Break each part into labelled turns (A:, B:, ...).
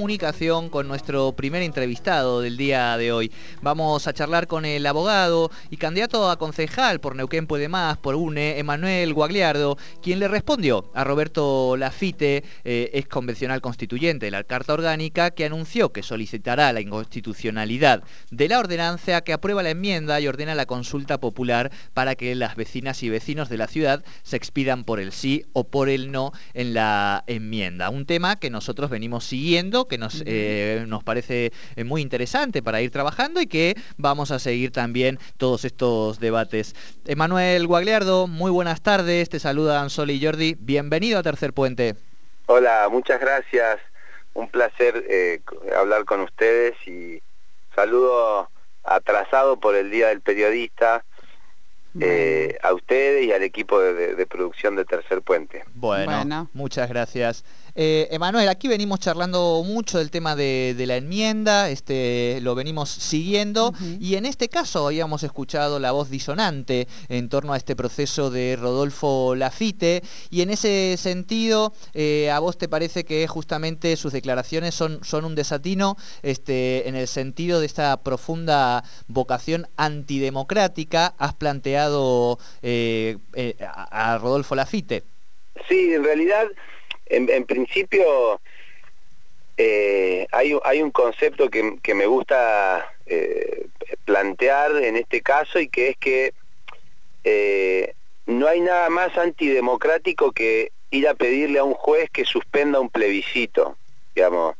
A: comunicación con nuestro primer entrevistado del día de hoy. Vamos a charlar con el abogado y candidato a concejal por Neuquén Puede Más, por UNE, Emanuel Guagliardo, quien le respondió a Roberto Lafite, eh, ex convencional constituyente de la Carta Orgánica, que anunció que solicitará la inconstitucionalidad de la ordenanza que aprueba la enmienda y ordena la consulta popular para que las vecinas y vecinos de la ciudad se expidan por el sí o por el no en la enmienda. Un tema que nosotros venimos siguiendo que nos, eh, nos parece eh, muy interesante para ir trabajando y que vamos a seguir también todos estos debates. Emanuel Guagliardo, muy buenas tardes, te saludan Sol y Jordi, bienvenido a Tercer Puente.
B: Hola, muchas gracias, un placer eh, hablar con ustedes y saludo atrasado por el Día del Periodista. a ustedes y al equipo de, producción de Tercer Puente.
A: bueno. muchas gracias. Eh, Emanuel, aquí venimos charlando mucho del tema de, la enmienda, este, lo venimos siguiendo y en este caso habíamos escuchado la voz disonante en torno a este proceso de Rodolfo Lafite y en ese sentido, eh, ¿a vos te parece que justamente sus declaraciones son, son un desatino este, en el sentido de esta profunda vocación antidemocrática? ¿Has planteado eh, a Rodolfo Lafite?
B: Sí, en realidad en, principio eh, hay, un concepto que, me gusta eh, plantear en este caso y que es que eh, no hay nada más antidemocrático que ir a pedirle a un juez que suspenda un plebiscito, digamos.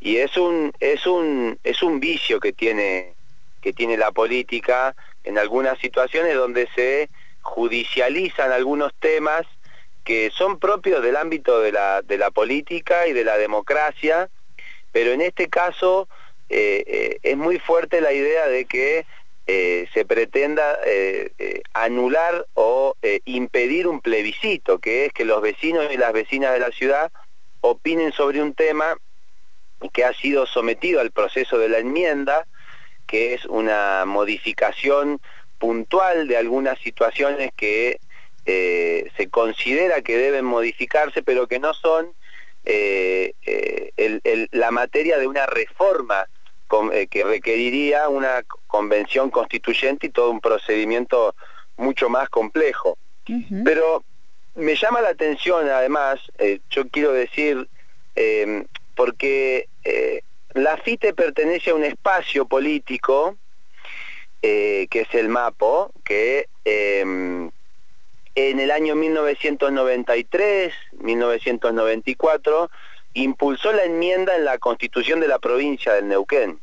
B: Y es un, es un, es un vicio que tiene, que tiene la política en algunas situaciones donde se judicializan algunos temas que son propios del ámbito de la, de la política y de la democracia, pero en este caso eh, eh, es muy fuerte la idea de que eh, se pretenda anular o impedir un plebiscito, que es que los vecinos y las vecinas de la ciudad opinen sobre un tema que ha sido sometido al proceso de la enmienda, que es una modificación puntual de algunas situaciones que eh, se considera que deben modificarse, pero que no son eh, eh, la materia de una reforma que requeriría una convención constituyente y todo un procedimiento mucho más complejo. Pero me llama la atención, además, yo quiero decir, porque la FITE pertenece a un espacio político, que es el MAPO, que en el año 1993, 1994, impulsó la enmienda en la constitución de la provincia del Neuquén.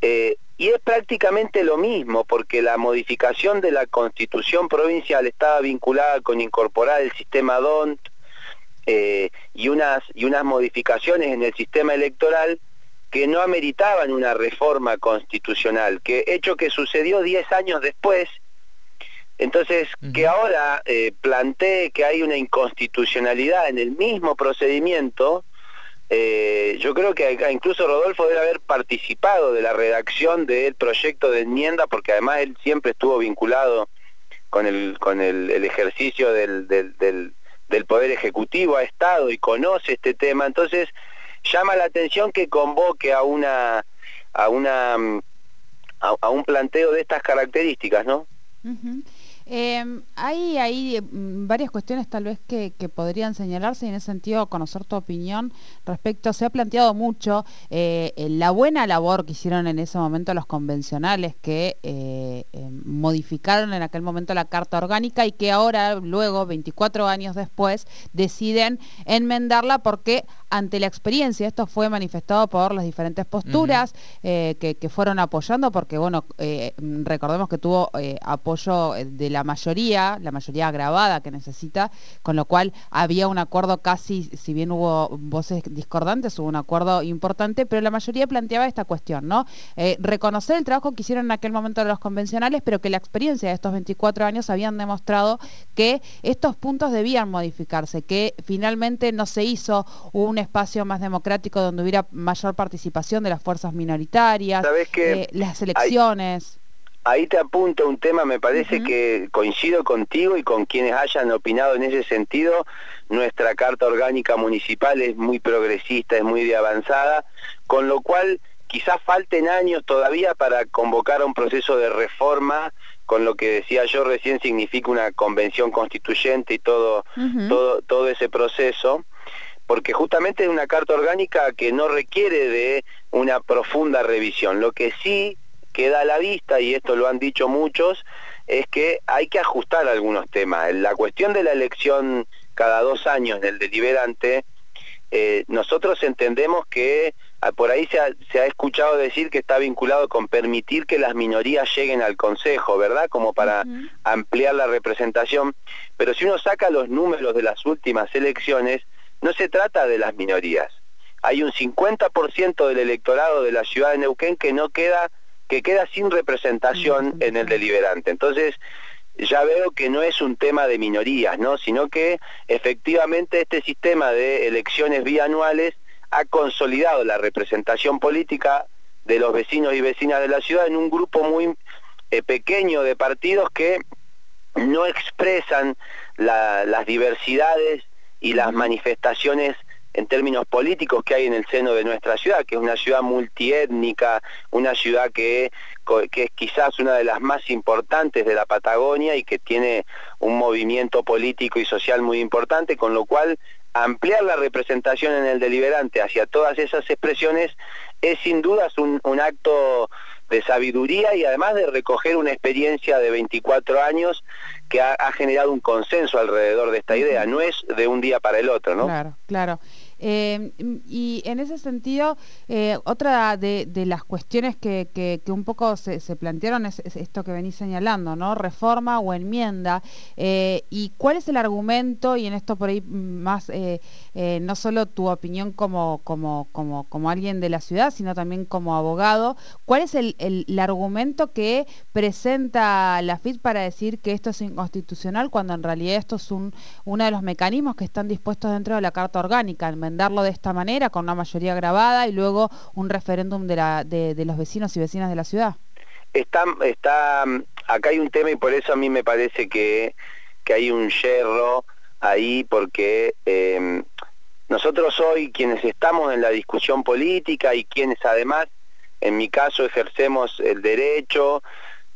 B: Eh, y es prácticamente lo mismo, porque la modificación de la constitución provincial estaba vinculada con incorporar el sistema DONT eh, y, unas, y unas modificaciones en el sistema electoral que no ameritaban una reforma constitucional, que hecho que sucedió 10 años después entonces, que ahora eh, plantee que hay una inconstitucionalidad en el mismo procedimiento, eh, yo creo que incluso Rodolfo debe haber participado de la redacción del proyecto de enmienda, porque además él siempre estuvo vinculado con el, con el, ejercicio del, del, del, Poder Ejecutivo, ha estado y conoce este tema. Entonces, llama la atención que convoque a una a una a, un planteo de estas características, ¿no?
C: Eh, hay, mm, varias cuestiones tal vez que, podrían señalarse y en ese sentido conocer tu opinión respecto, se ha planteado mucho eh, la buena labor que hicieron en ese momento los convencionales que eh, em, modificaron en aquel momento la Carta Orgánica y que ahora, luego, 24 años después, deciden enmendarla porque ante la experiencia, esto fue manifestado por las diferentes posturas eh, que, que, fueron apoyando, porque bueno, recordemos que tuvo apoyo de la mayoría, la mayoría agravada que necesita, con lo cual había un acuerdo casi, si bien hubo voces discordantes, hubo un acuerdo importante, pero la mayoría planteaba esta cuestión, ¿no? Eh, reconocer el trabajo que hicieron en aquel momento los convencionales, pero que la experiencia de estos 24 años habían demostrado que estos puntos debían modificarse, que finalmente no se hizo un espacio más democrático donde hubiera mayor participación de las fuerzas minoritarias, eh, las elecciones.
B: Ahí te apunto un tema, me parece que coincido contigo y con quienes hayan opinado en ese sentido, nuestra carta orgánica municipal es muy progresista, es muy de avanzada, con lo cual quizás falten años todavía para convocar a un proceso de reforma, con lo que decía yo recién significa una convención constituyente y todo, todo, todo ese proceso porque justamente es una carta orgánica que no requiere de una profunda revisión. Lo que sí queda a la vista, y esto lo han dicho muchos, es que hay que ajustar algunos temas. La cuestión de la elección cada dos años en el deliberante, eh, nosotros entendemos que por ahí se ha, escuchado decir que está vinculado con permitir que las minorías lleguen al Consejo, ¿verdad? Como para ampliar la representación. Pero si uno saca los números de las últimas elecciones, no se trata de las minorías. Hay un 50% del electorado de la ciudad de Neuquén que no queda que queda sin representación en el deliberante. Entonces, ya veo que no es un tema de minorías, ¿no? sino que efectivamente este sistema de elecciones bianuales ha consolidado la representación política de los vecinos y vecinas de la ciudad en un grupo muy eh, pequeño de partidos que no expresan las diversidades y las manifestaciones en términos políticos que hay en el seno de nuestra ciudad, que es una ciudad multiétnica, una ciudad que, que es quizás una de las más importantes de la Patagonia y que tiene un movimiento político y social muy importante, con lo cual ampliar la representación en el deliberante hacia todas esas expresiones es sin dudas un, acto de sabiduría y además de recoger una experiencia de 24 años que ha, ha, generado un consenso alrededor de esta idea, no es de un día para el otro, ¿no?
C: Claro, claro. Eh, y en ese sentido, eh, otra de, las cuestiones que, un poco se, plantearon es, esto que venís señalando, ¿no? Reforma o enmienda. Eh, ¿Y cuál es el argumento? Y en esto por ahí más, no solo tu opinión como, como, como, como alguien de la ciudad, sino también como abogado, ¿cuál es el, argumento que presenta la FIT para decir que esto es inconstitucional cuando en realidad esto es un, uno de los mecanismos que están dispuestos dentro de la Carta Orgánica? Darlo de esta manera, con una mayoría grabada y luego un referéndum de, la, de, los vecinos y vecinas de la ciudad?
B: Está, está, acá hay un tema y por eso a mí me parece que, que hay un yerro ahí porque em, nosotros hoy quienes estamos en la discusión política y quienes además, en mi caso, ejercemos el derecho,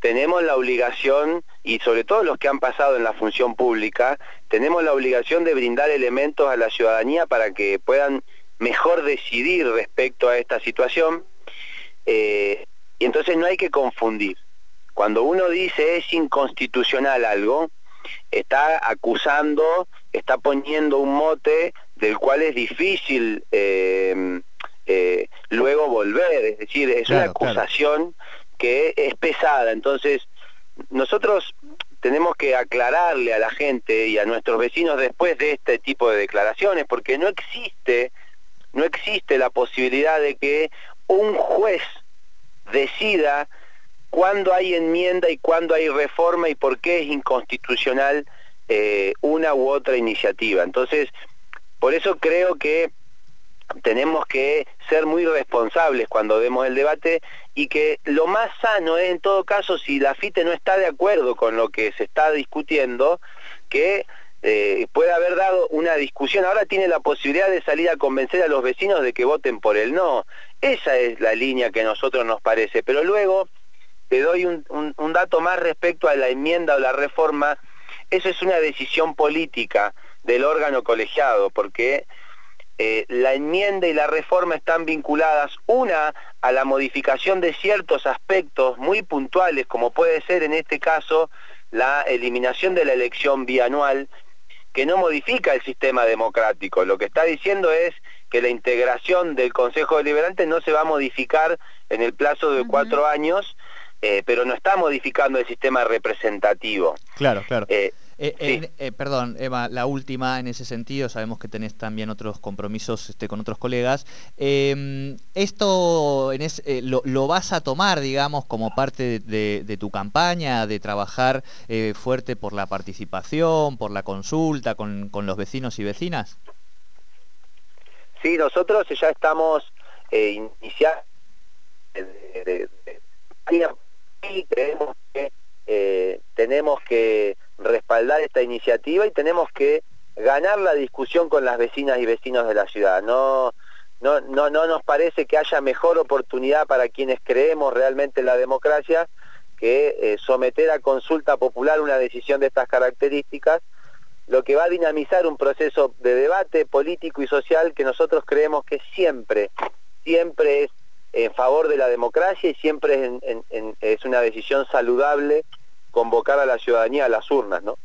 B: tenemos la obligación, y sobre todo los que han pasado en la función pública, tenemos la obligación de brindar elementos a la ciudadanía para que puedan mejor decidir respecto a esta situación. Eh, y entonces no hay que confundir. Cuando uno dice es inconstitucional algo, está acusando, está poniendo un mote del cual es difícil eh, eh, luego volver, es decir, es una acusación que es pesada. Entonces, nosotros tenemos que aclararle a la gente y a nuestros vecinos después de este tipo de declaraciones, porque no existe, no existe la posibilidad de que un juez decida cuándo hay enmienda y cuándo hay reforma y por qué es inconstitucional eh, una u otra iniciativa. Entonces, por eso creo que tenemos que ser muy responsables cuando demos el debate y que lo más sano es en todo caso si la FITE no está de acuerdo con lo que se está discutiendo, que eh, puede haber dado una discusión. Ahora tiene la posibilidad de salir a convencer a los vecinos de que voten por el no. Esa es la línea que a nosotros nos parece. Pero luego te doy un, un dato más respecto a la enmienda o la reforma. Eso es una decisión política del órgano colegiado, porque eh, la enmienda y la reforma están vinculadas, una, a la modificación de ciertos aspectos muy puntuales, como puede ser en este caso la eliminación de la elección bianual, que no modifica el sistema democrático. Lo que está diciendo es que la integración del Consejo Deliberante no se va a modificar en el plazo de cuatro años, eh, pero no está modificando el sistema representativo.
A: Claro, claro. Eh, eh, eh, perdón, Eva, la última en ese sentido, sabemos que tenés también otros compromisos este, con otros colegas. Em, ¿Esto eh, lo, vas a tomar, digamos, como parte de, tu campaña, de trabajar fuerte por la participación, por la consulta con, los vecinos y vecinas?
B: Sí, nosotros ya estamos iniciando sí, creemos que eh, tenemos que respaldar esta iniciativa y tenemos que ganar la discusión con las vecinas y vecinos de la ciudad. No, no, no, no nos parece que haya mejor oportunidad para quienes creemos realmente en la democracia que eh, someter a consulta popular una decisión de estas características, lo que va a dinamizar un proceso de debate político y social que nosotros creemos que siempre, siempre es en favor de la democracia y siempre es, una decisión saludable convocar a la ciudadanía a las urnas, ¿no?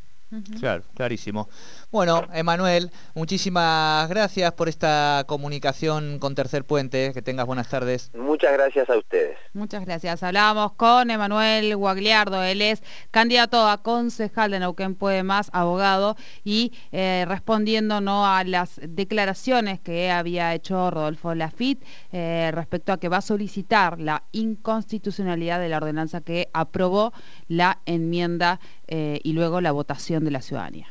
A: Claro, clarísimo. Bueno, Emanuel, muchísimas gracias por esta comunicación con Tercer Puente. Que tengas buenas tardes.
B: Muchas gracias a ustedes.
C: Muchas gracias. Hablábamos con Emanuel Guagliardo. Él es candidato a concejal de Neuquén Puede Más, abogado, y eh, respondiendo ¿no? a las declaraciones que había hecho Rodolfo Lafitte eh, respecto a que va a solicitar la inconstitucionalidad de la ordenanza que aprobó la enmienda eh, y luego la votación de la ciudadanía.